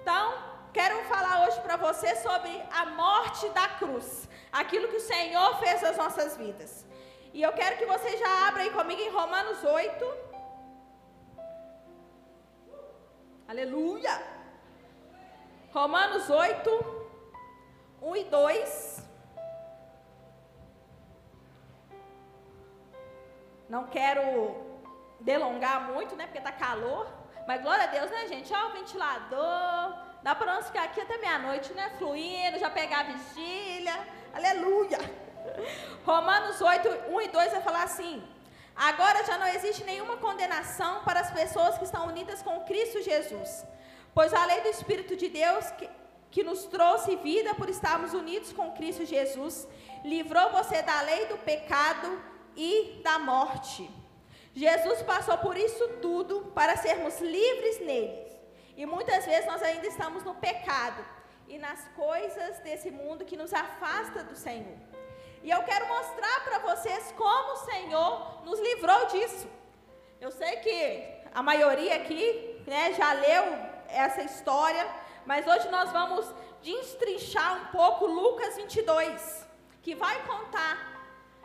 Então, quero falar hoje para você sobre a morte da cruz, aquilo que o Senhor fez nas nossas vidas. E eu quero que você já abra aí comigo em Romanos 8. Aleluia! Romanos 8, 1 e 2. Não quero delongar muito, né? Porque tá calor. Mas glória a Deus, né, gente? Ó, o ventilador. Dá para nós ficar aqui até meia-noite, né? Fluindo, já pegar a vigília. Aleluia. Romanos 8, 1 e 2 vai falar assim: Agora já não existe nenhuma condenação para as pessoas que estão unidas com Cristo Jesus. Pois a lei do Espírito de Deus, que, que nos trouxe vida por estarmos unidos com Cristo Jesus, livrou você da lei do pecado e da morte. Jesus passou por isso tudo para sermos livres nele. E muitas vezes nós ainda estamos no pecado e nas coisas desse mundo que nos afasta do Senhor. E eu quero mostrar para vocês como o Senhor nos livrou disso. Eu sei que a maioria aqui né, já leu essa história, mas hoje nós vamos destrinchar um pouco Lucas 22, que vai contar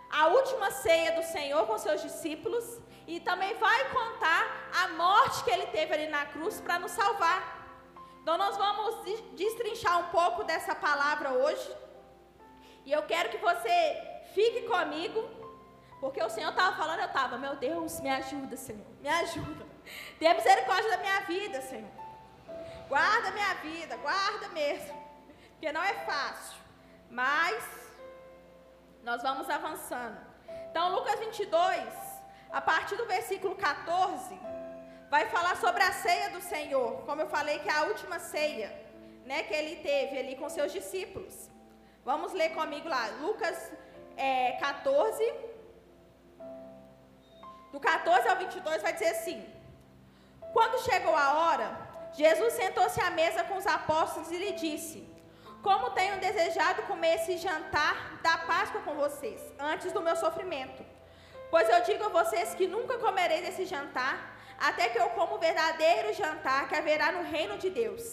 a última ceia do Senhor com seus discípulos e também vai contar a morte que ele teve ali na cruz para nos salvar. Então nós vamos destrinchar um pouco dessa palavra hoje. E eu quero que você fique comigo, porque o Senhor estava falando, eu estava, meu Deus, me ajuda, Senhor, me ajuda. Tenha misericórdia da minha vida, Senhor. Guarda minha vida, guarda mesmo. Porque não é fácil. Mas nós vamos avançando. Então, Lucas 22, a partir do versículo 14, vai falar sobre a ceia do Senhor. Como eu falei, que é a última ceia né, que ele teve ali com seus discípulos. Vamos ler comigo lá, Lucas é, 14. Do 14 ao 22 vai dizer assim: Quando chegou a hora, Jesus sentou-se à mesa com os apóstolos e lhe disse: como tenho desejado comer esse jantar da Páscoa com vocês, antes do meu sofrimento. Pois eu digo a vocês que nunca comerei desse jantar, até que eu como o verdadeiro jantar que haverá no reino de Deus.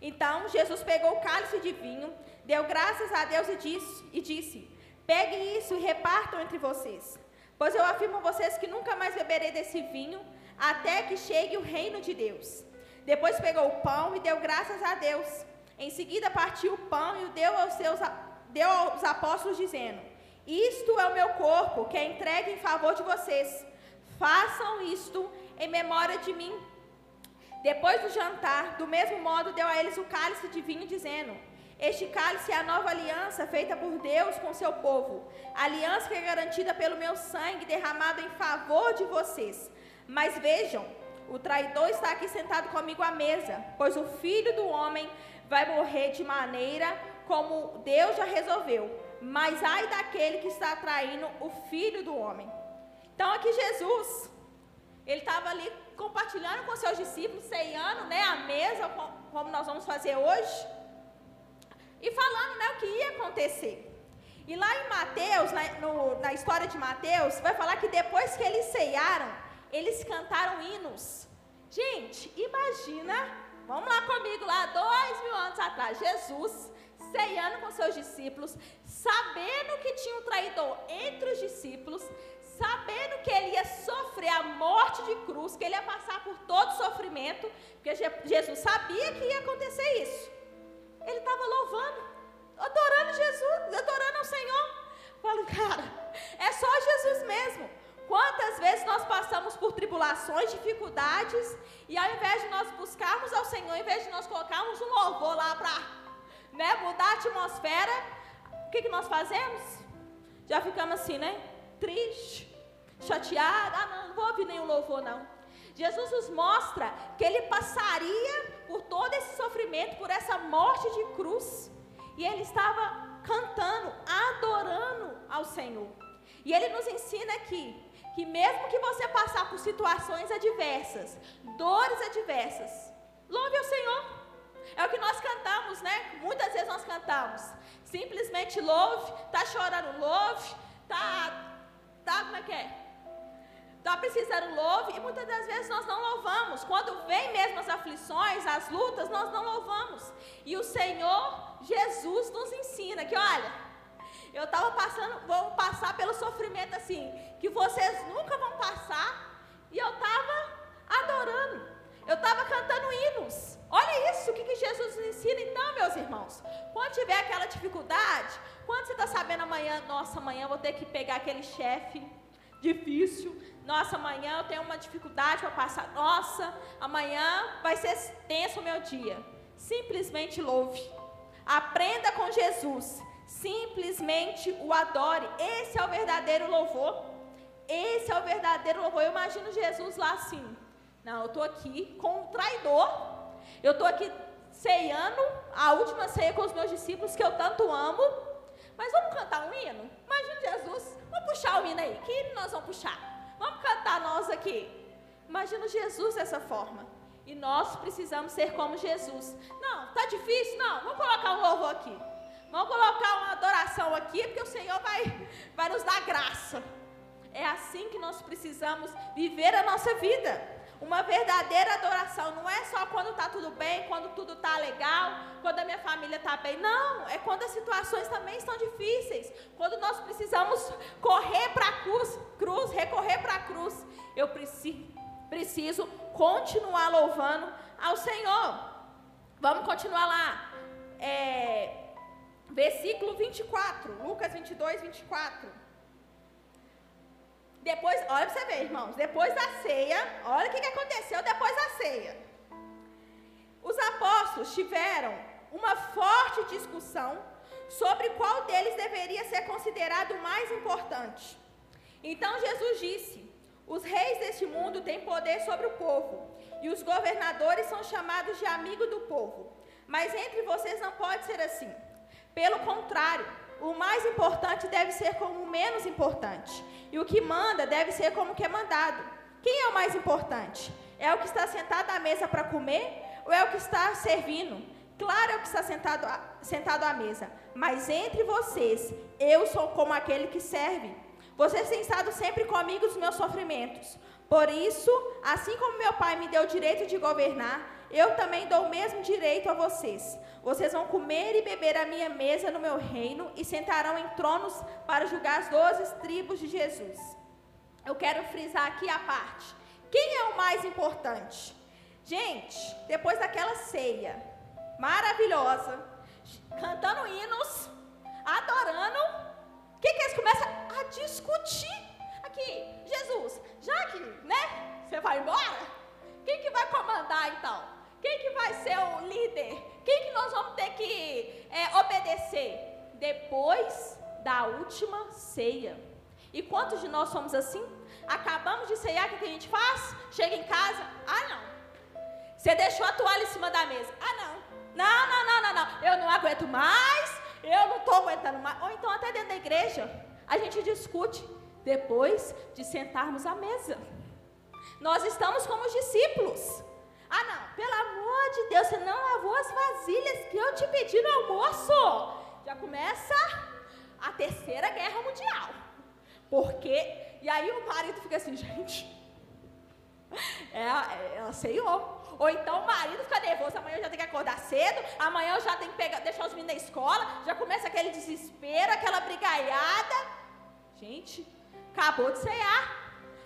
Então Jesus pegou o cálice de vinho, deu graças a Deus e disse, e disse: Peguem isso e repartam entre vocês. Pois eu afirmo a vocês que nunca mais beberei desse vinho, até que chegue o reino de Deus. Depois pegou o pão e deu graças a Deus em seguida partiu o pão e o deu aos, seus, deu aos apóstolos, dizendo: Isto é o meu corpo, que é entregue em favor de vocês. Façam isto em memória de mim. Depois do jantar, do mesmo modo, deu a eles o cálice de vinho, dizendo: Este cálice é a nova aliança feita por Deus com seu povo, aliança que é garantida pelo meu sangue derramado em favor de vocês. Mas vejam, o traidor está aqui sentado comigo à mesa, pois o filho do homem vai morrer de maneira como Deus já resolveu. Mas ai daquele que está traindo o filho do homem. Então aqui Jesus, ele estava ali compartilhando com seus discípulos, ceiando, né, a mesa, como nós vamos fazer hoje, e falando, né, o que ia acontecer. E lá em Mateus, na, no, na história de Mateus, vai falar que depois que eles ceiaram, eles cantaram hinos. Gente, imagina Vamos lá comigo, lá dois mil anos atrás, Jesus ceando com seus discípulos, sabendo que tinha um traidor entre os discípulos, sabendo que ele ia sofrer a morte de cruz, que ele ia passar por todo sofrimento, porque Jesus sabia que ia acontecer isso. Ele estava louvando, adorando Jesus, adorando ao Senhor. Falo, cara, é só Jesus mesmo. Quantas vezes nós passamos por tribulações, dificuldades, e ao invés de nós buscarmos ao Senhor, ao invés de nós colocarmos um louvor lá para né, mudar a atmosfera, o que, que nós fazemos? Já ficamos assim, né? Triste, chateado. Ah, não, não vou ouvir nenhum louvor, não. Jesus nos mostra que ele passaria por todo esse sofrimento, por essa morte de cruz, e ele estava cantando, adorando ao Senhor. E ele nos ensina aqui que mesmo que você passar por situações adversas, dores adversas, cantamos. Simplesmente louve, tá chorando, louve, tá, tá, como é que é? Tá precisando louve e muitas das vezes nós não louvamos. Quando vem mesmo as aflições, as lutas, nós não louvamos. E o Senhor Jesus nos ensina que, olha, eu estava passando, vou passar pelo sofrimento assim, que vocês nunca vão passar. E eu estava adorando. Eu estava cantando hinos. Olha isso, o que, que Jesus nos ensina então, meus irmãos. Quando tiver aquela dificuldade, quando você está sabendo amanhã, nossa, amanhã eu vou ter que pegar aquele chefe difícil. Nossa, amanhã eu tenho uma dificuldade para passar. Nossa, amanhã vai ser tenso o meu dia. Simplesmente louve. Aprenda com Jesus. Simplesmente o adore. Esse é o verdadeiro louvor. Esse é o verdadeiro louvor. Eu imagino Jesus lá assim. Não, eu estou aqui com um traidor. Eu estou aqui ceando a última ceia com os meus discípulos que eu tanto amo. Mas vamos cantar um hino? Imagina Jesus. Vamos puxar o hino aí. Que hino nós vamos puxar? Vamos cantar nós aqui. Imagina Jesus dessa forma. E nós precisamos ser como Jesus. Não, tá difícil? Não, vamos colocar um louvor aqui. Vamos colocar uma adoração aqui, porque o Senhor vai, vai nos dar graça. É assim que nós precisamos viver a nossa vida. Uma verdadeira adoração não é só quando está tudo bem, quando tudo está legal, quando a minha família está bem. Não, é quando as situações também estão difíceis. Quando nós precisamos correr para a cruz, cruz, recorrer para a cruz. Eu preciso, preciso continuar louvando ao Senhor. Vamos continuar lá. É, versículo 24, Lucas 22, 24. Depois, olha para você ver, irmãos. Depois da ceia, olha o que, aconteceu depois da ceia. Os apóstolos tiveram uma forte discussão sobre qual deles deveria ser considerado o mais importante. Então Jesus disse: Os reis deste mundo têm poder sobre o povo, e os governadores são chamados de amigo do povo. Mas entre vocês não pode ser assim. Pelo contrário, o mais importante deve ser como o menos importante, e o que manda deve ser como o que é mandado. Quem é o mais importante? É o que está sentado à mesa para comer ou é o que está servindo? Claro, é o que está sentado, a, sentado à mesa, mas entre vocês, eu sou como aquele que serve. Vocês têm estado sempre comigo nos meus sofrimentos. Por isso, assim como meu pai me deu o direito de governar, eu também dou o mesmo direito a vocês. Vocês vão comer e beber a minha mesa no meu reino e sentarão em tronos para julgar as doze tribos de Jesus. Eu quero frisar aqui a parte. Quem é o mais importante? Gente, depois daquela ceia maravilhosa, cantando hinos, adorando, o que, que eles começam a discutir? Aqui, Jesus, já que, né, você vai embora, quem que vai comandar então? Quem que vai ser o líder? Quem que nós vamos ter que é, obedecer? Depois da última ceia. E quantos de nós somos assim? Acabamos de ceiar, o que a gente faz? Chega em casa, ah não. Você deixou a toalha em cima da mesa. Ah não. Não, não, não, não, não. Eu não aguento mais, eu não estou aguentando mais. Ou então até dentro da igreja, a gente discute depois de sentarmos à mesa. Nós estamos como os discípulos. Ah, não, pelo amor de Deus, você não lavou as vasilhas que eu te pedi no almoço. Já começa a terceira guerra mundial. Porque, e aí o marido fica assim, gente, é, é, ela ceiou. Ou então o marido fica nervoso, amanhã eu já tenho que acordar cedo, amanhã eu já tenho que pegar, deixar os meninos na escola, já começa aquele desespero, aquela brigaiada. Gente, acabou de ceiar.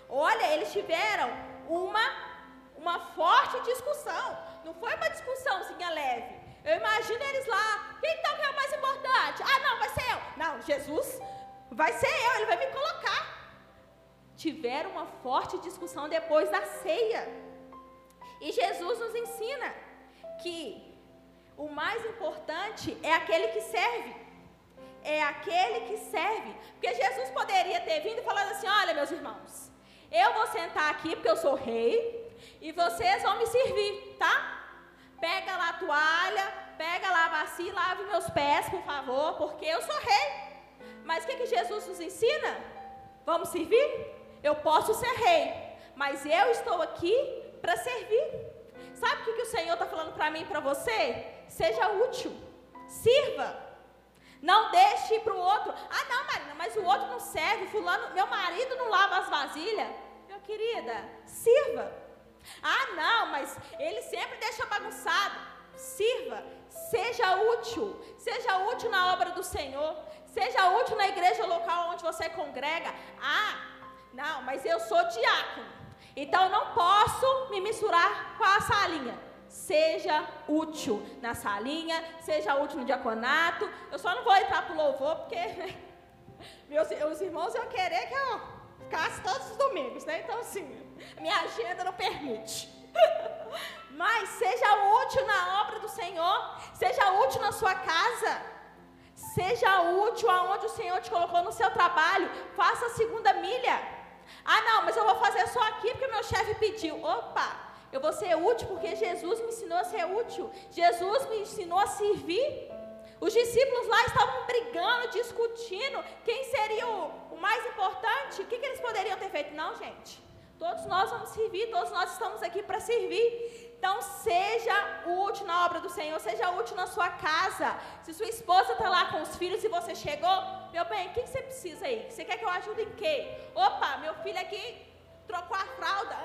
Olha, eles tiveram uma uma forte discussão. Não foi uma discussãozinha leve. Eu imagino eles lá. Quem então que é o mais importante? Ah, não, vai ser eu. Não, Jesus vai ser eu, ele vai me colocar. Tiveram uma forte discussão depois da ceia. E Jesus nos ensina que o mais importante é aquele que serve. É aquele que serve. Porque Jesus poderia ter vindo falando assim: olha, meus irmãos, eu vou sentar aqui porque eu sou rei, e vocês vão me servir, tá? Pega lá a toalha, pega lá a bacia lave meus pés, por favor, porque eu sou rei. Mas o que, que Jesus nos ensina? Vamos servir? Eu posso ser rei, mas eu estou aqui para servir. Sabe o que, que o Senhor está falando para mim e para você? Seja útil, sirva. Não deixe para o outro. Ah, não, Marina, mas o outro não serve. Fulano, meu marido não lava as vasilhas. Meu querida, sirva. Ah, não, ele sempre deixa bagunçado. Sirva, seja útil, seja útil na obra do Senhor, seja útil na igreja local onde você congrega. Ah, não, mas eu sou diácono, então não posso me misturar com a salinha. Seja útil na salinha, seja útil no diaconato. Eu só não vou entrar para o louvor, porque meus, meus irmãos iam querer que eu ficasse todos os domingos, né? Então, assim, minha agenda não permite. Mas seja útil na obra do Senhor, seja útil na sua casa, seja útil aonde o Senhor te colocou no seu trabalho, faça a segunda milha. Ah, não, mas eu vou fazer só aqui porque meu chefe pediu. Opa, eu vou ser útil porque Jesus me ensinou a ser útil, Jesus me ensinou a servir. Os discípulos lá estavam brigando, discutindo quem seria o, o mais importante, o que, que eles poderiam ter feito. Não, gente, todos nós vamos servir, todos nós estamos aqui para servir. Então, seja útil na obra do Senhor, seja útil na sua casa. Se sua esposa está lá com os filhos e você chegou, meu bem, o que você precisa aí? Você quer que eu ajude em quê? Opa, meu filho aqui trocou a fralda.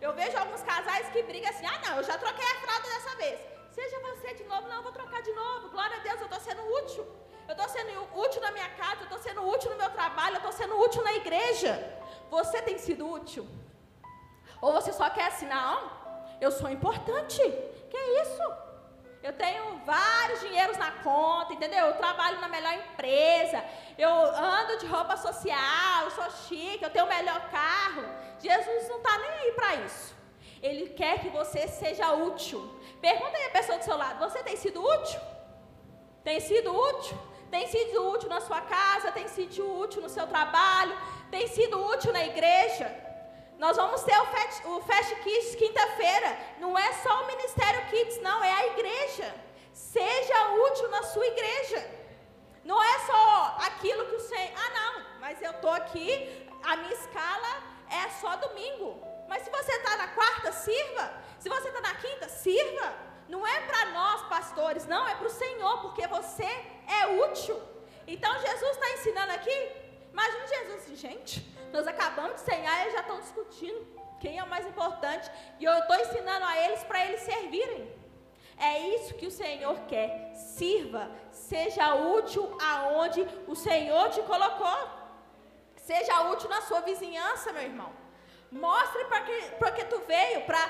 Eu vejo alguns casais que brigam assim: ah, não, eu já troquei a fralda dessa vez. Seja você de novo, não, eu vou trocar de novo. Glória a Deus, eu estou sendo útil. Eu estou sendo útil na minha casa, eu estou sendo útil no meu trabalho, eu estou sendo útil na igreja. Você tem sido útil? Ou você só quer assim, não? Eu sou importante. Que isso? Eu tenho vários dinheiros na conta, entendeu? Eu trabalho na melhor empresa. Eu ando de roupa social, eu sou chique, eu tenho o melhor carro. Jesus não está nem aí para isso. Ele quer que você seja útil. Pergunta aí a pessoa do seu lado: você tem sido útil? Tem sido útil? Tem sido útil na sua casa? Tem sido útil no seu trabalho? Tem sido útil na igreja? Nós vamos ter o Fast, o Fast Kids quinta-feira. Não é só o Ministério Kids, não, é a igreja. Seja útil na sua igreja. Não é só aquilo que o Senhor. Ah, não, mas eu estou aqui, a minha escala é só domingo. Mas se você está na quarta, sirva. Se você está na quinta, sirva. Não é para nós, pastores, não, é para o Senhor, porque você é útil. Então Jesus está ensinando aqui. Imagina Jesus assim, gente, nós acabamos de cenar e já estão discutindo quem é o mais importante. E eu estou ensinando a eles para eles servirem. É isso que o Senhor quer. Sirva, seja útil aonde o Senhor te colocou. Seja útil na sua vizinhança, meu irmão. Mostre para que, que tu veio, para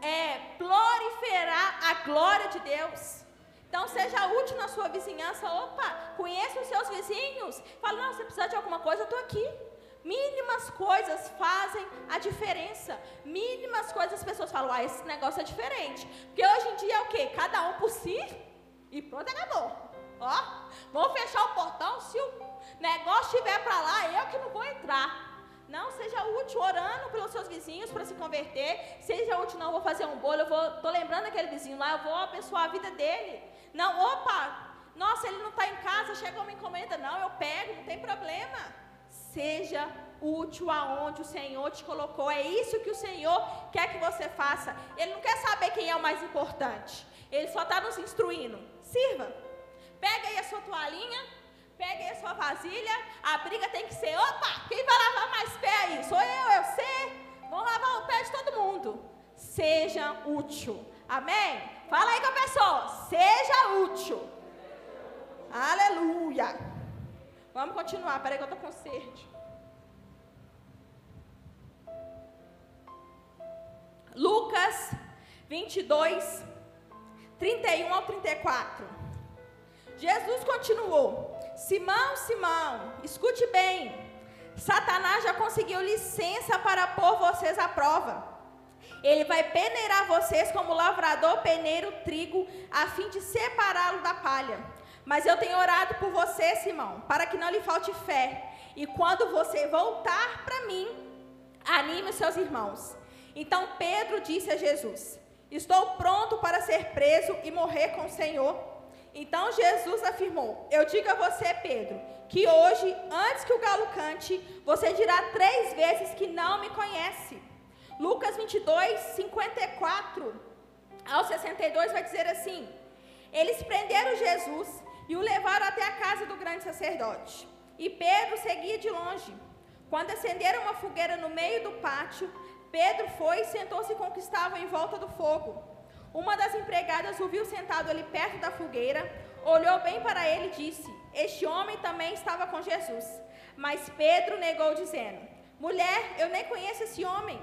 é, proliferar a glória de Deus. Então, seja útil na sua vizinhança. Opa, conheça os seus vizinhos. Fala, não, você precisa de alguma coisa, eu estou aqui. Mínimas coisas fazem a diferença. Mínimas coisas as pessoas falam, ah, esse negócio é diferente. Porque hoje em dia é o quê? Cada um por si e pronto, acabou. Ó, vamos fechar o portão, se o negócio estiver para lá, eu que não vou entrar. Não, seja útil orando pelos seus vizinhos para se converter. Seja útil, não, vou fazer um bolo, eu vou, tô lembrando aquele vizinho lá, eu vou abençoar a vida dele. Não, opa, nossa, ele não está em casa, chegou uma encomenda. Não, eu pego, não tem problema. Seja útil aonde o Senhor te colocou. É isso que o Senhor quer que você faça. Ele não quer saber quem é o mais importante. Ele só está nos instruindo. Sirva. Pega aí a sua toalhinha, pega aí a sua vasilha. A briga tem que ser: opa, quem vai lavar mais pé aí? Sou eu, eu sei. Vamos lavar o pé de todo mundo. Seja útil. Amém? Fala aí com a pessoa. Seja útil. Aleluia. Vamos continuar. Peraí que eu estou com sede. Lucas 22, 31 ao 34. Jesus continuou: Simão, Simão, escute bem. Satanás já conseguiu licença para pôr vocês à prova. Ele vai peneirar vocês como lavrador peneira o trigo, a fim de separá-lo da palha. Mas eu tenho orado por você, Simão, para que não lhe falte fé. E quando você voltar para mim, anime os seus irmãos. Então Pedro disse a Jesus: Estou pronto para ser preso e morrer com o Senhor. Então Jesus afirmou: Eu digo a você, Pedro, que hoje, antes que o galo cante, você dirá três vezes que não me conhece. Lucas 22, 54 ao 62 vai dizer assim: Eles prenderam Jesus e o levaram até a casa do grande sacerdote. E Pedro seguia de longe. Quando acenderam uma fogueira no meio do pátio, Pedro foi e sentou-se com que estavam em volta do fogo. Uma das empregadas o viu sentado ali perto da fogueira, olhou bem para ele e disse: Este homem também estava com Jesus. Mas Pedro negou, dizendo: Mulher, eu nem conheço esse homem.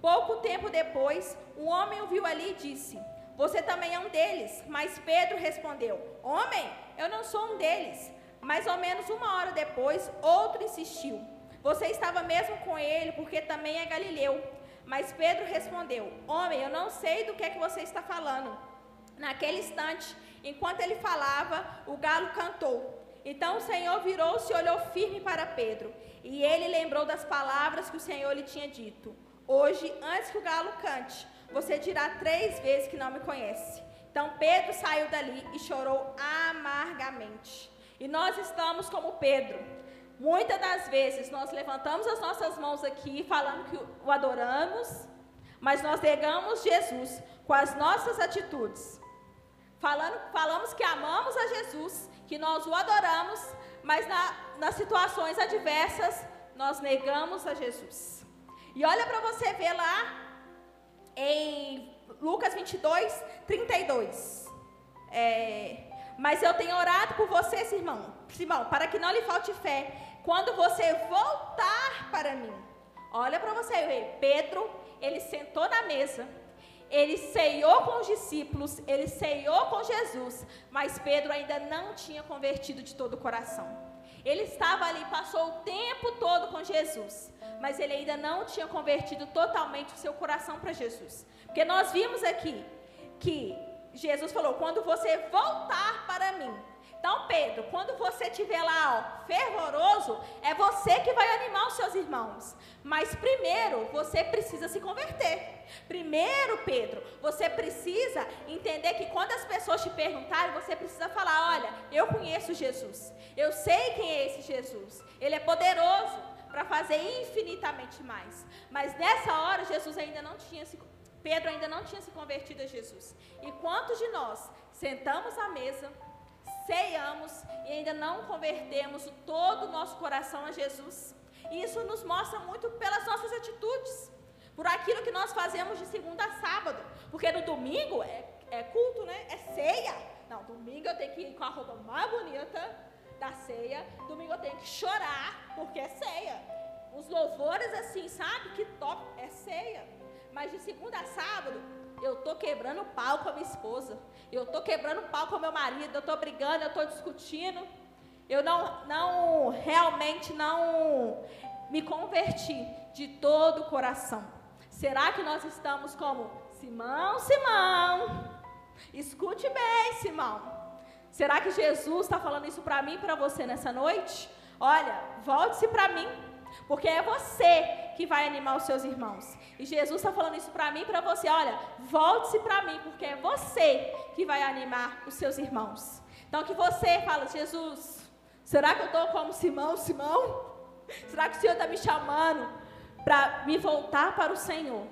Pouco tempo depois, um homem o viu ali e disse: Você também é um deles. Mas Pedro respondeu: Homem, eu não sou um deles. Mais ou menos uma hora depois, outro insistiu: Você estava mesmo com ele, porque também é galileu. Mas Pedro respondeu: Homem, eu não sei do que é que você está falando. Naquele instante, enquanto ele falava, o galo cantou. Então o Senhor virou-se e olhou firme para Pedro. E ele lembrou das palavras que o Senhor lhe tinha dito: Hoje, antes que o galo cante, você dirá três vezes que não me conhece. Então Pedro saiu dali e chorou amargamente. E nós estamos como Pedro. Muitas das vezes nós levantamos as nossas mãos aqui falando que o adoramos, mas nós negamos Jesus com as nossas atitudes. Falando, falamos que amamos a Jesus, que nós o adoramos, mas na, nas situações adversas nós negamos a Jesus. E olha para você ver lá em Lucas 22, 32. É, mas eu tenho orado por você, Simão, Simão, para que não lhe falte fé quando você voltar para mim. Olha para você ver, Pedro, ele sentou na mesa, ele ceiou com os discípulos, ele ceiou com Jesus, mas Pedro ainda não tinha convertido de todo o coração. Ele estava ali, passou o tempo todo com Jesus, mas ele ainda não tinha convertido totalmente o seu coração para Jesus. Porque nós vimos aqui que Jesus falou: quando você voltar para mim. Então, Pedro, quando você estiver lá, ó, fervoroso, é você que vai animar os seus irmãos. Mas primeiro, você precisa se converter. Primeiro, Pedro, você precisa entender que quando as pessoas te perguntarem, você precisa falar: olha, eu conheço Jesus. Eu sei quem é esse Jesus. Ele é poderoso para fazer infinitamente mais. Mas nessa hora, Jesus ainda não tinha se Pedro ainda não tinha se convertido a Jesus. E quantos de nós sentamos à mesa, ceiamos e ainda não convertemos todo o nosso coração a Jesus? E isso nos mostra muito pelas nossas atitudes, por aquilo que nós fazemos de segunda a sábado. Porque no domingo é, é culto, né? É ceia. Não, domingo eu tenho que ir com a roupa mais bonita da ceia. Domingo eu tenho que chorar, porque é ceia. Os louvores assim, sabe? Que top, é ceia. Mas de segunda a sábado, eu tô quebrando pau com a minha esposa. Eu tô quebrando pau com o meu marido. Eu tô brigando, eu tô discutindo. Eu não, não, realmente não me converti de todo o coração. Será que nós estamos como Simão, Simão? Escute bem, Simão. Será que Jesus está falando isso para mim e para você nessa noite? Olha, volte-se para mim. Porque é você que vai animar os seus irmãos. E Jesus está falando isso para mim e para você. Olha, volte-se para mim, porque é você que vai animar os seus irmãos. Então que você fala, Jesus, será que eu estou como Simão, Simão? Será que o Senhor está me chamando para me voltar para o Senhor?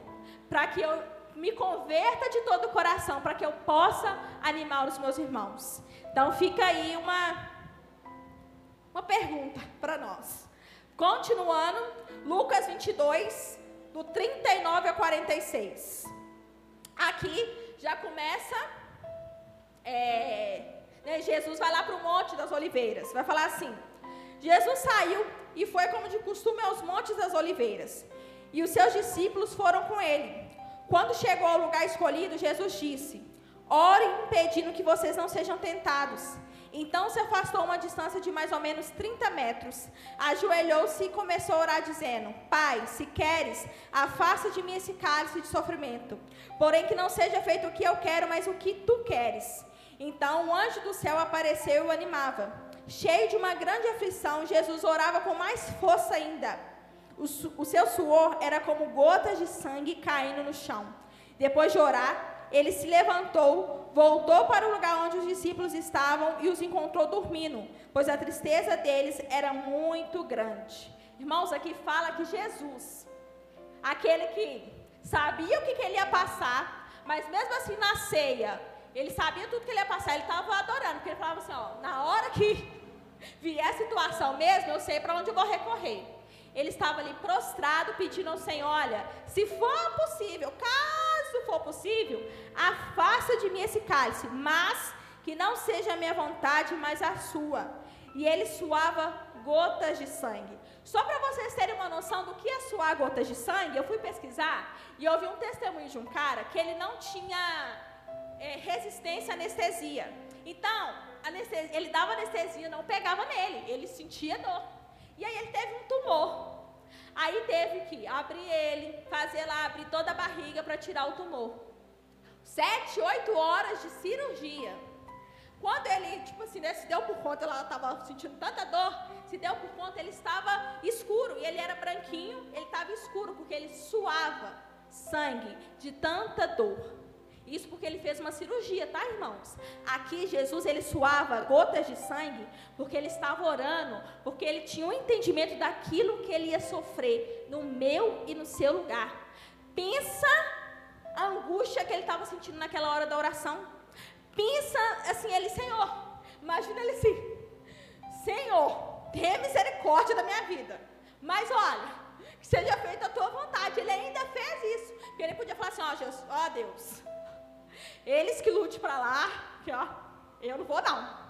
Para que eu me converta de todo o coração, para que eu possa animar os meus irmãos. Então fica aí uma, uma pergunta para nós. Continuando, Lucas 22, do 39 a 46. Aqui já começa. É, né, Jesus vai lá para o Monte das Oliveiras. Vai falar assim: Jesus saiu e foi como de costume aos Montes das Oliveiras. E os seus discípulos foram com ele. Quando chegou ao lugar escolhido, Jesus disse: Ore impedindo que vocês não sejam tentados. Então se afastou uma distância de mais ou menos 30 metros. Ajoelhou-se e começou a orar, dizendo: Pai, se queres, afasta de mim esse cálice de sofrimento. Porém, que não seja feito o que eu quero, mas o que tu queres. Então um anjo do céu apareceu e o animava. Cheio de uma grande aflição, Jesus orava com mais força ainda. O, o seu suor era como gotas de sangue caindo no chão. Depois de orar, ele se levantou, voltou para o lugar onde os discípulos estavam e os encontrou dormindo, pois a tristeza deles era muito grande. Irmãos, aqui fala que Jesus, aquele que sabia o que, que ele ia passar, mas mesmo assim na ceia, ele sabia tudo que ele ia passar, ele estava adorando, porque ele falava assim: ó, na hora que vier a situação mesmo, eu sei para onde eu vou recorrer. Ele estava ali prostrado, pedindo ao Senhor: Olha, se for possível, caso for possível, afasta de mim esse cálice, mas que não seja a minha vontade, mas a sua. E ele suava gotas de sangue. Só para vocês terem uma noção do que é suar gotas de sangue, eu fui pesquisar e ouvi um testemunho de um cara que ele não tinha é, resistência à anestesia. Então, anestesia, ele dava anestesia, não pegava nele, ele sentia dor. E aí ele teve um tumor. Aí teve que abrir ele, fazer lá, abrir toda a barriga para tirar o tumor. Sete, oito horas de cirurgia. Quando ele, tipo assim, né, se deu por conta, ela estava sentindo tanta dor, se deu por conta, ele estava escuro. E ele era branquinho, ele estava escuro, porque ele suava sangue de tanta dor. Isso porque ele fez uma cirurgia, tá, irmãos? Aqui Jesus ele suava gotas de sangue porque ele estava orando, porque ele tinha um entendimento daquilo que ele ia sofrer no meu e no seu lugar. Pensa a angústia que ele estava sentindo naquela hora da oração. Pensa assim, ele, Senhor, imagina ele assim, Senhor, tenha misericórdia da minha vida. Mas olha, que seja feita a tua vontade. Ele ainda fez isso. Porque ele podia falar assim, ó, Jesus, ó Deus, eles que lute para lá, que ó, eu não vou não.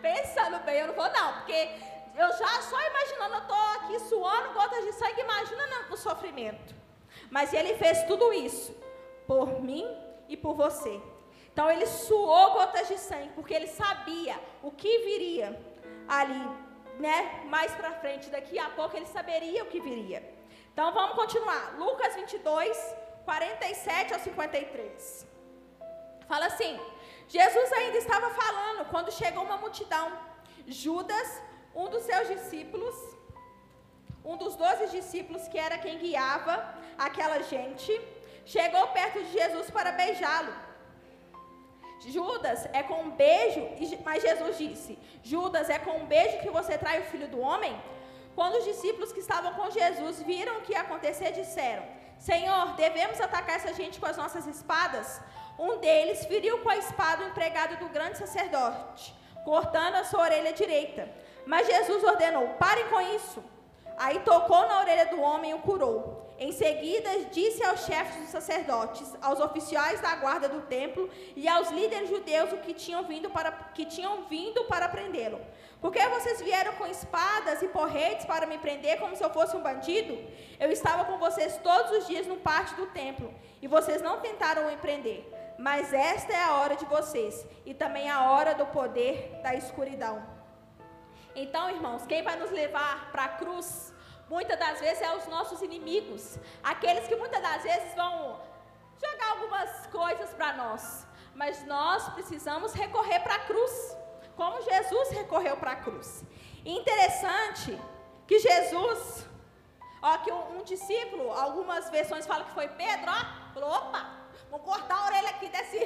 Pensando bem, eu não vou não, porque eu já só imaginando, eu estou aqui suando gotas de sangue, imagina no sofrimento. Mas ele fez tudo isso por mim e por você. Então ele suou gotas de sangue, porque ele sabia o que viria ali, né? Mais para frente, daqui a pouco ele saberia o que viria. Então vamos continuar. Lucas 22, 47 ao 53. Fala assim: Jesus ainda estava falando quando chegou uma multidão. Judas, um dos seus discípulos, um dos doze discípulos, que era quem guiava aquela gente, chegou perto de Jesus para beijá-lo. Judas, é com um beijo, mas Jesus disse: Judas, é com um beijo que você trai o filho do homem? Quando os discípulos que estavam com Jesus viram o que ia acontecer, disseram: Senhor, devemos atacar essa gente com as nossas espadas? Um deles feriu com a espada o empregado do grande sacerdote, cortando a sua orelha direita. Mas Jesus ordenou: Parem com isso. Aí tocou na orelha do homem e o curou. Em seguida, disse aos chefes dos sacerdotes, aos oficiais da guarda do templo e aos líderes judeus o que tinham vindo para, que tinham vindo para prendê-lo. Por que vocês vieram com espadas e porretes para me prender como se eu fosse um bandido? Eu estava com vocês todos os dias no pátio do templo e vocês não tentaram me prender. Mas esta é a hora de vocês e também a hora do poder da escuridão. Então, irmãos, quem vai nos levar para a cruz muitas das vezes é os nossos inimigos, aqueles que muitas das vezes vão jogar algumas coisas para nós, mas nós precisamos recorrer para a cruz, como Jesus recorreu para a cruz. Interessante que Jesus, ó, que um, um, discípulo, algumas versões falam que foi Pedro, ó, falou, opa, vou cortar a orelha aqui desse,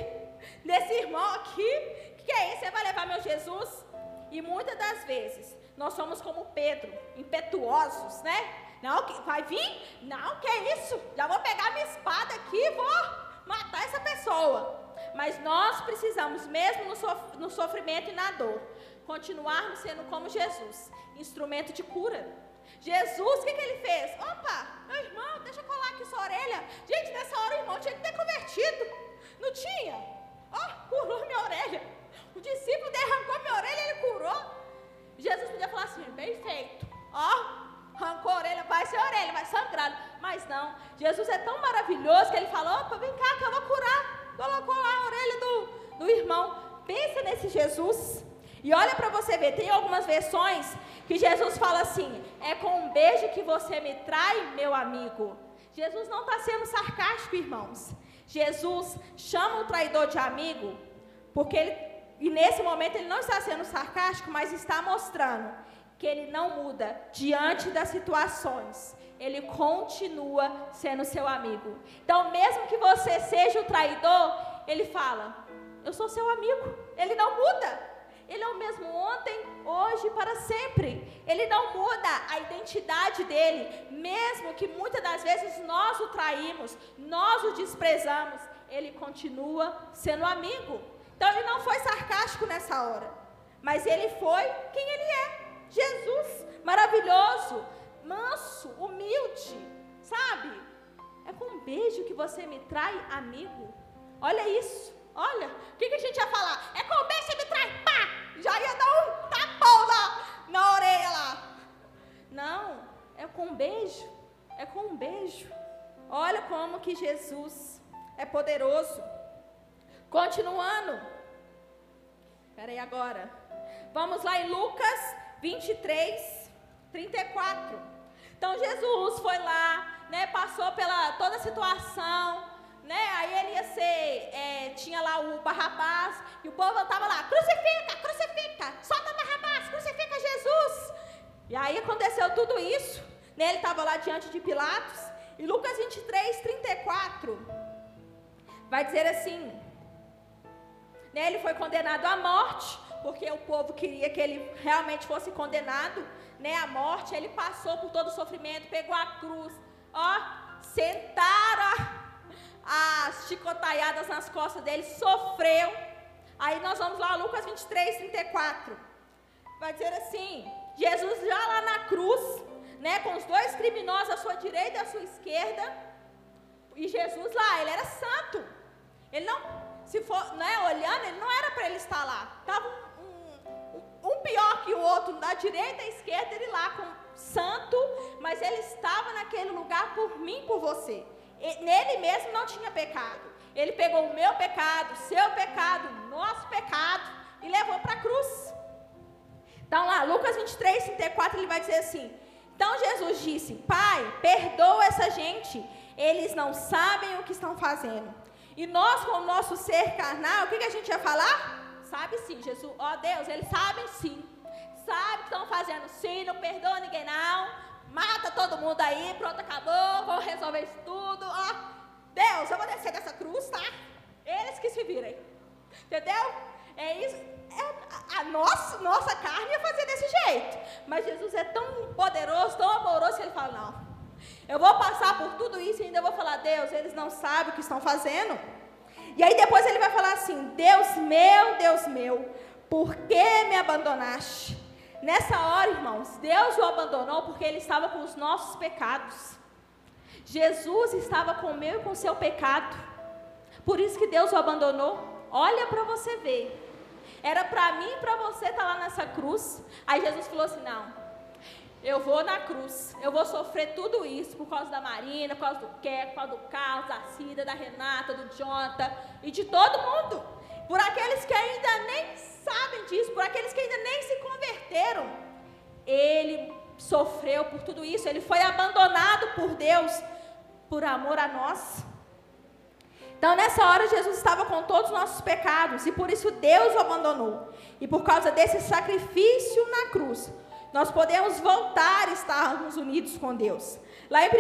desse irmão aqui, que, que é isso? Você vai levar meu Jesus? E muitas das vezes nós somos como Pedro, impetuosos, né? Não, vai vir? Não, que é isso? Já vou pegar minha espada aqui e vou matar essa pessoa. Mas nós precisamos, mesmo no, sof no sofrimento e na dor, continuarmos sendo como Jesus, instrumento de cura. Jesus, o que, que ele fez? Opa, meu irmão, deixa eu colar aqui sua orelha. Gente, nessa hora o irmão tinha que ter convertido. Não tinha? Ó, oh, curou minha orelha. O discípulo derrancou minha orelha e ele curou. Jesus podia falar assim, bem feito. Ó, arrancou a orelha, vai ser a orelha, vai sangrando. Mas não, Jesus é tão maravilhoso que ele falou, opa, vem cá que eu vou curar. Colocou lá a orelha do, do irmão. Pensa nesse Jesus. E olha para você ver, tem algumas versões que Jesus fala assim: é com um beijo que você me trai, meu amigo. Jesus não está sendo sarcástico, irmãos. Jesus chama o traidor de amigo, porque ele e nesse momento ele não está sendo sarcástico, mas está mostrando que ele não muda diante das situações. Ele continua sendo seu amigo. Então, mesmo que você seja o traidor, ele fala: Eu sou seu amigo. Ele não muda. Ele é o mesmo ontem, hoje e para sempre. Ele não muda a identidade dele, mesmo que muitas das vezes nós o traímos, nós o desprezamos, ele continua sendo amigo. Então ele não foi sarcástico nessa hora, mas ele foi quem ele é. Jesus, maravilhoso, manso, humilde, sabe? É com um beijo que você me trai, amigo. Olha isso. Olha, o que, que a gente ia falar? É com um beijo que me trai, pá! Já ia dar um tapão na orelha lá. Não, é com um beijo. É com um beijo. Olha como que Jesus é poderoso. Continuando. Espera aí agora. Vamos lá em Lucas 23, 34. Então Jesus foi lá, né, passou pela toda a situação, né, aí ele ia ser, é, tinha lá o Barrabás, e o povo estava lá, crucifica, crucifica, solta Barrabás, crucifica Jesus. E aí aconteceu tudo isso, né, ele estava lá diante de Pilatos, e Lucas 23, 34, vai dizer assim, né, ele foi condenado à morte, porque o povo queria que ele realmente fosse condenado né, à morte. Ele passou por todo o sofrimento, pegou a cruz, ó, sentaram as chicotaiadas nas costas dele, sofreu. Aí nós vamos lá, Lucas 23, 34. Vai dizer assim: Jesus já lá na cruz, né, com os dois criminosos à sua direita e à sua esquerda. E Jesus lá, ele era santo. Ele não, se for, né, olhando, ele não era para ele estar lá. Estava um pior que o outro, da direita e esquerda, ele lá com santo, mas ele estava naquele lugar por mim, por você. E, nele mesmo não tinha pecado. Ele pegou o meu pecado, seu pecado, nosso pecado e levou para a cruz. Então lá, Lucas 23, 34, ele vai dizer assim: Então Jesus disse: Pai, perdoa essa gente, eles não sabem o que estão fazendo. E nós, com o nosso ser carnal, o que, que a gente ia falar? Sabe sim, Jesus. Ó Deus, eles sabem sim. Sabe que estão fazendo sim, não perdoa ninguém não. Mata todo mundo aí, pronto, acabou, vou resolver isso tudo. Ó, Deus, eu vou descer dessa cruz, tá? Eles que se virem. Entendeu? É isso. É, a nossa, nossa carne ia fazer desse jeito. Mas Jesus é tão poderoso, tão amoroso, que ele fala, não. Eu vou passar por tudo isso e ainda vou falar, Deus, eles não sabem o que estão fazendo. E aí depois ele vai falar assim: Deus meu, Deus meu, por que me abandonaste? Nessa hora, irmãos, Deus o abandonou porque ele estava com os nossos pecados. Jesus estava com o meu e com o seu pecado. Por isso que Deus o abandonou. Olha para você ver. Era para mim e para você estar tá lá nessa cruz. Aí Jesus falou assim: Não, eu vou na cruz, eu vou sofrer tudo isso por causa da Marina, por causa do Quer, por causa do Carlos, da Cida, da Renata, do Jonathan e de todo mundo. Por aqueles que ainda nem sabem disso, por aqueles que ainda nem se converteram. Ele sofreu por tudo isso, ele foi abandonado por Deus por amor a nós. Então, nessa hora, Jesus estava com todos os nossos pecados e por isso Deus o abandonou. E por causa desse sacrifício na cruz, nós podemos voltar a estarmos unidos com Deus. Lá em 1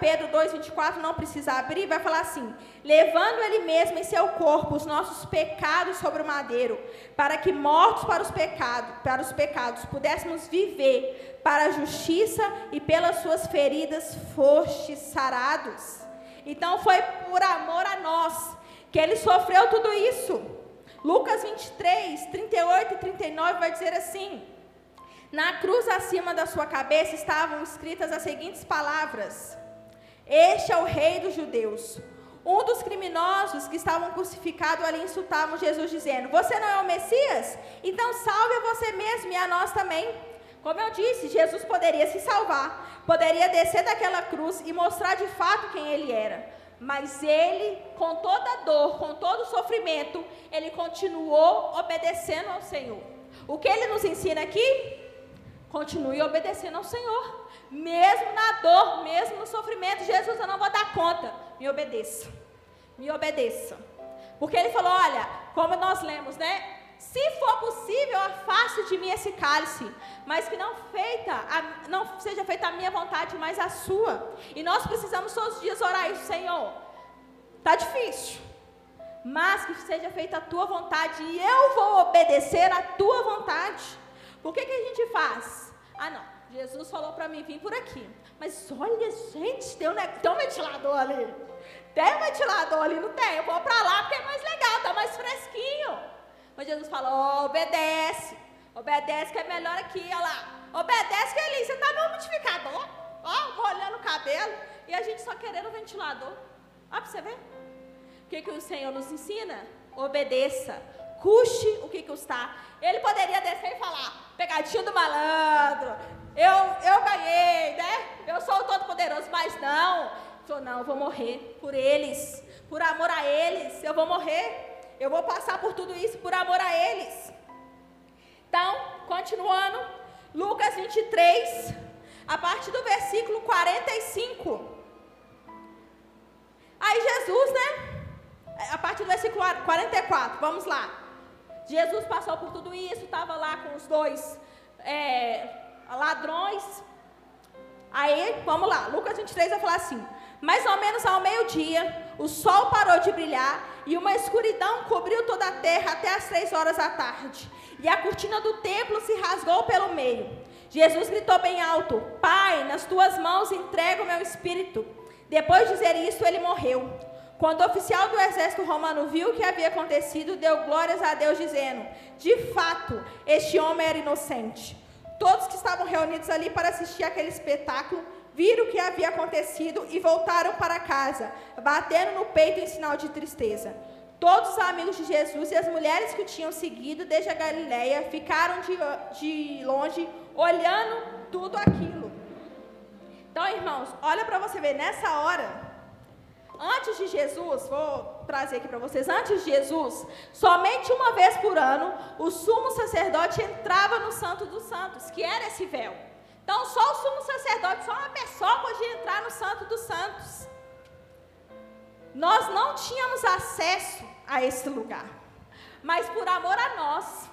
Pedro 2,24, não precisa abrir, vai falar assim: levando Ele mesmo em seu corpo os nossos pecados sobre o madeiro, para que mortos para os pecados, para os pecados pudéssemos viver para a justiça e pelas suas feridas fostes sarados. Então foi por amor a nós que ele sofreu tudo isso. Lucas 23, 38 e 39 vai dizer assim: na cruz acima da sua cabeça estavam escritas as seguintes palavras: Este é o Rei dos Judeus. Um dos criminosos que estavam crucificados ali insultavam Jesus, dizendo: Você não é o Messias? Então salve a você mesmo e a nós também. Como eu disse, Jesus poderia se salvar, poderia descer daquela cruz e mostrar de fato quem ele era. Mas ele, com toda a dor, com todo o sofrimento, ele continuou obedecendo ao Senhor. O que ele nos ensina aqui? Continue obedecendo ao Senhor. Mesmo na dor, mesmo no sofrimento. Jesus, eu não vou dar conta. Me obedeça. Me obedeça. Porque ele falou: olha, como nós lemos, né? Se for possível, afaste de mim esse cálice, mas que não feita, a, não seja feita a minha vontade, mas a sua. E nós precisamos todos os dias orar isso, Senhor. Tá difícil, mas que seja feita a tua vontade e eu vou obedecer a tua vontade. Por que, que a gente faz? Ah, não. Jesus falou para mim vir por aqui. Mas olha, gente, tem um, tem um ventilador ali. Tem um ventilador ali, não tem? Eu vou para lá porque é mais legal, tá mais fresquinho. Mas Jesus falou: oh, obedece. Obedece que é melhor aqui, olha lá. Obedece que ele, você está no umidificador, ó, molhando o cabelo, e a gente só querendo o ventilador. Ó, para você ver. O que, que o Senhor nos ensina? Obedeça. Custe o que custar. Ele poderia descer e falar, pegadinho do malandro, eu, eu ganhei, né? Eu sou o Todo-Poderoso, mas não. Falou, não, eu vou morrer por eles, por amor a eles, eu vou morrer. Eu vou passar por tudo isso por amor a eles. Então, continuando, Lucas 23, a partir do versículo 45. Aí Jesus, né? A partir do versículo 44, vamos lá. Jesus passou por tudo isso, estava lá com os dois é, ladrões. Aí, vamos lá, Lucas 23 vai falar assim: mais ou menos ao meio-dia, o sol parou de brilhar e uma escuridão cobriu toda a terra até as três horas da tarde. E a cortina do templo se rasgou pelo meio. Jesus gritou bem alto: Pai, nas tuas mãos entrego o meu espírito. Depois de dizer isso, ele morreu. Quando o oficial do exército romano viu o que havia acontecido, deu glórias a Deus, dizendo: De fato, este homem era inocente. Todos que estavam reunidos ali para assistir aquele espetáculo viram o que havia acontecido e voltaram para casa, batendo no peito em sinal de tristeza. Todos os amigos de Jesus e as mulheres que o tinham seguido desde a Galiléia ficaram de, de longe olhando tudo aquilo. Então, irmãos, olha para você ver, nessa hora, antes de Jesus, vou trazer aqui para vocês, antes de Jesus, somente uma vez por ano, o sumo sacerdote entrava no Santo dos Santos, que era esse véu. Então, só o sumo sacerdote, só uma pessoa podia entrar no Santo dos Santos. Nós não tínhamos acesso a esse lugar, mas por amor a nós,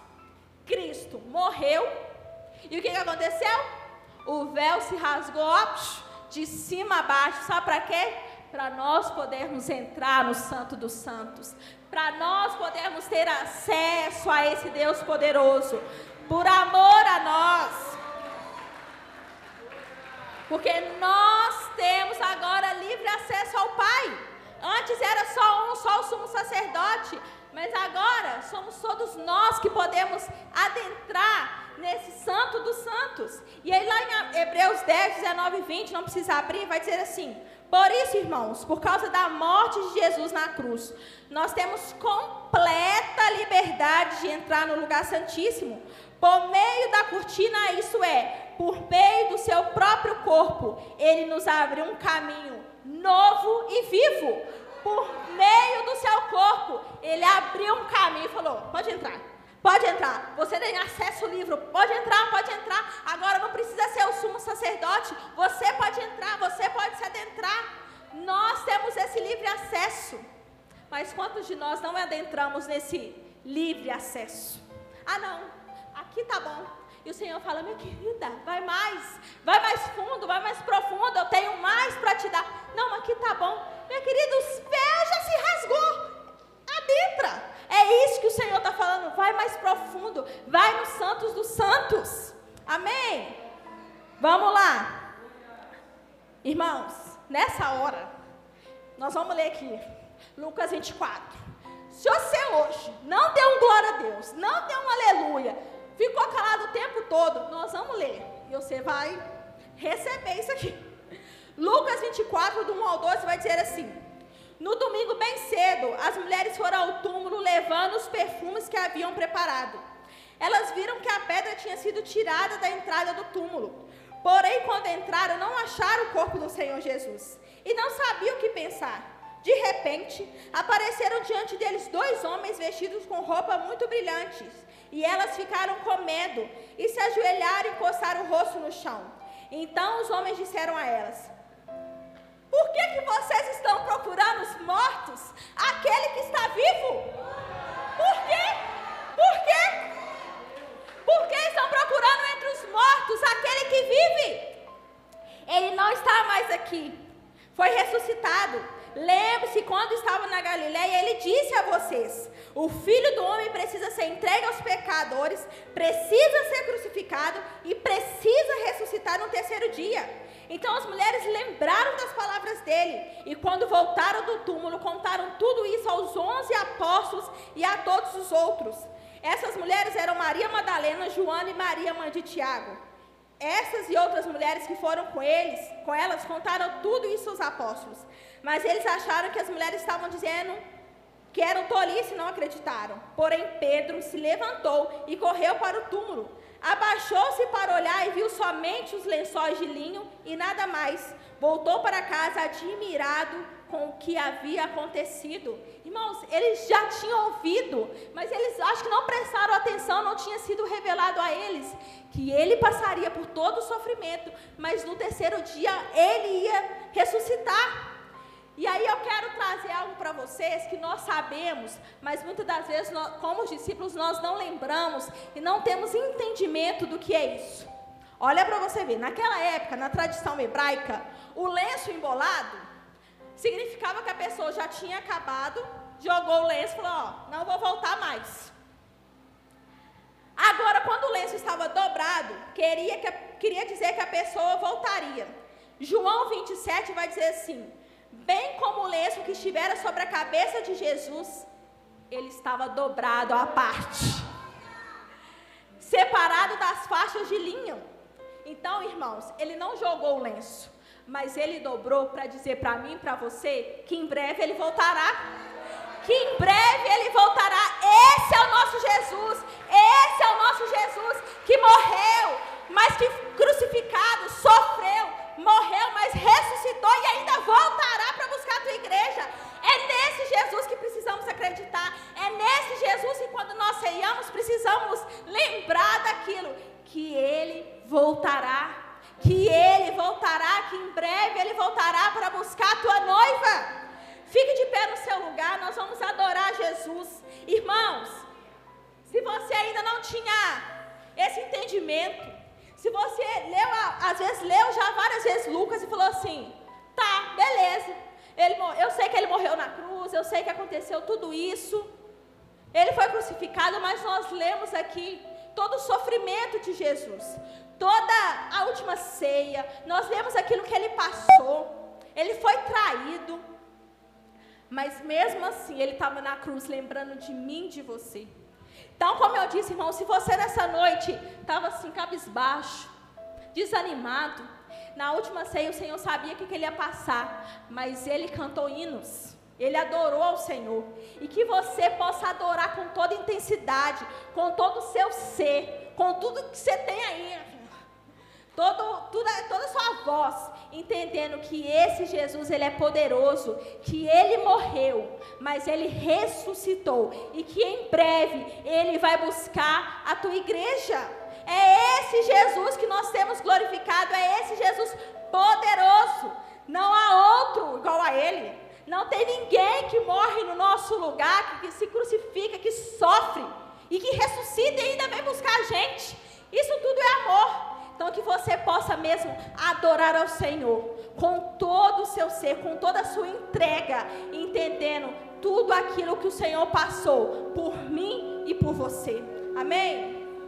Cristo morreu, e o que, que aconteceu? O véu se rasgou de cima a baixo, sabe para quê? Para nós podermos entrar no Santo dos Santos, para nós podermos ter acesso a esse Deus poderoso, por amor a nós. Porque nós temos agora livre acesso ao Pai. Antes era só um, só o sumo sacerdote. Mas agora somos todos nós que podemos adentrar nesse santo dos santos. E aí lá em Hebreus 10, 19 e 20, não precisa abrir, vai dizer assim: Por isso, irmãos, por causa da morte de Jesus na cruz, nós temos completa liberdade de entrar no lugar santíssimo por meio da cortina, isso é, por meio do seu próprio corpo, ele nos abre um caminho novo e vivo. Por meio do seu corpo, ele abriu um caminho e falou: pode entrar. Pode entrar. Você tem acesso ao livro. Pode entrar, pode entrar. Agora não precisa ser o sumo sacerdote. Você pode entrar, você pode se adentrar. Nós temos esse livre acesso. Mas quantos de nós não adentramos nesse livre acesso? Ah, não aqui tá bom. E o Senhor fala, minha querida, vai mais, vai mais fundo, vai mais profundo, eu tenho mais para te dar. Não, aqui tá bom. Minha querida, os véu já se rasgou. Adentra. É isso que o Senhor está falando. Vai mais profundo, vai nos santos dos santos. Amém? Vamos lá. Irmãos, nessa hora, nós vamos ler aqui, Lucas 24. Se você hoje não deu um glória a Deus, não deu um aleluia, ficou calado o tempo todo. Nós vamos ler. E você vai receber isso aqui. Lucas 24, do 1 ao 12, vai dizer assim: No domingo, bem cedo, as mulheres foram ao túmulo levando os perfumes que haviam preparado. Elas viram que a pedra tinha sido tirada da entrada do túmulo. Porém, quando entraram, não acharam o corpo do Senhor Jesus. E não sabiam o que pensar. De repente, apareceram diante deles dois homens vestidos com roupas muito brilhantes. E elas ficaram com medo e se ajoelharam e encostaram o rosto no chão. Então os homens disseram a elas: Por que, que vocês estão procurando os mortos? Aquele que está vivo? Por quê? Por quê? Por que estão procurando entre os mortos aquele que vive? Ele não está mais aqui. Foi ressuscitado Lembre-se, quando estava na Galiléia, ele disse a vocês: o filho do homem precisa ser entregue aos pecadores, precisa ser crucificado e precisa ressuscitar no terceiro dia. Então as mulheres lembraram das palavras dele e, quando voltaram do túmulo, contaram tudo isso aos onze apóstolos e a todos os outros. Essas mulheres eram Maria Madalena, Joana e Maria, mãe de Tiago. essas e outras mulheres que foram com eles, com elas, contaram tudo isso aos apóstolos. Mas eles acharam que as mulheres estavam dizendo que eram tolice e não acreditaram. Porém, Pedro se levantou e correu para o túmulo. Abaixou-se para olhar e viu somente os lençóis de linho e nada mais. Voltou para casa admirado com o que havia acontecido. Irmãos, eles já tinham ouvido, mas eles acho que não prestaram atenção, não tinha sido revelado a eles que ele passaria por todo o sofrimento, mas no terceiro dia ele ia ressuscitar. E aí eu quero trazer algo para vocês que nós sabemos, mas muitas das vezes, nós, como os discípulos, nós não lembramos e não temos entendimento do que é isso. Olha para você ver, naquela época, na tradição hebraica, o lenço embolado significava que a pessoa já tinha acabado, jogou o lenço e falou: Ó, não vou voltar mais. Agora, quando o lenço estava dobrado, queria, que, queria dizer que a pessoa voltaria. João 27 vai dizer assim: bem como o lenço que estivera sobre a cabeça de Jesus, ele estava dobrado à parte, separado das faixas de linho. Então, irmãos, ele não jogou o lenço, mas ele dobrou para dizer para mim e para você que em breve ele voltará. Que em breve ele voltará. Esse é o nosso Jesus. Esse é o nosso Jesus que morreu, mas que crucificado, sofreu, morreu, mas ressuscitou e ainda voltará para buscar a tua igreja. É nesse Jesus que precisamos acreditar. É nesse Jesus que quando nós ceiamos, precisamos lembrar daquilo que ele voltará. Que ele voltará, que em breve ele voltará para buscar a tua noiva. Fique de pé no seu lugar, nós vamos adorar Jesus. Irmãos, se você ainda não tinha esse entendimento, se você leu, às vezes leu já várias vezes Lucas e falou assim: tá, beleza. Ele, eu sei que ele morreu na cruz, eu sei que aconteceu tudo isso. Ele foi crucificado, mas nós lemos aqui todo o sofrimento de Jesus, toda a última ceia, nós lemos aquilo que ele passou. Ele foi traído, mas mesmo assim ele estava na cruz lembrando de mim de você. Então, como eu disse, irmão, se você nessa noite estava assim, cabisbaixo, desanimado, na última ceia o Senhor sabia que, que ele ia passar, mas ele cantou hinos. Ele adorou ao Senhor. E que você possa adorar com toda intensidade, com todo o seu ser, com tudo que você tem aí todo, toda, toda a sua voz, entendendo que esse Jesus ele é poderoso, que ele morreu, mas ele ressuscitou e que em breve ele vai buscar a tua igreja. É esse Jesus que nós temos glorificado, é esse Jesus poderoso. Não há outro igual a ele. Não tem ninguém que morre no nosso lugar, que, que se crucifica, que sofre e que ressuscita e ainda vem buscar a gente. Isso tudo é amor. Então, que você possa mesmo adorar ao Senhor com todo o seu ser, com toda a sua entrega, entendendo tudo aquilo que o Senhor passou por mim e por você. Amém?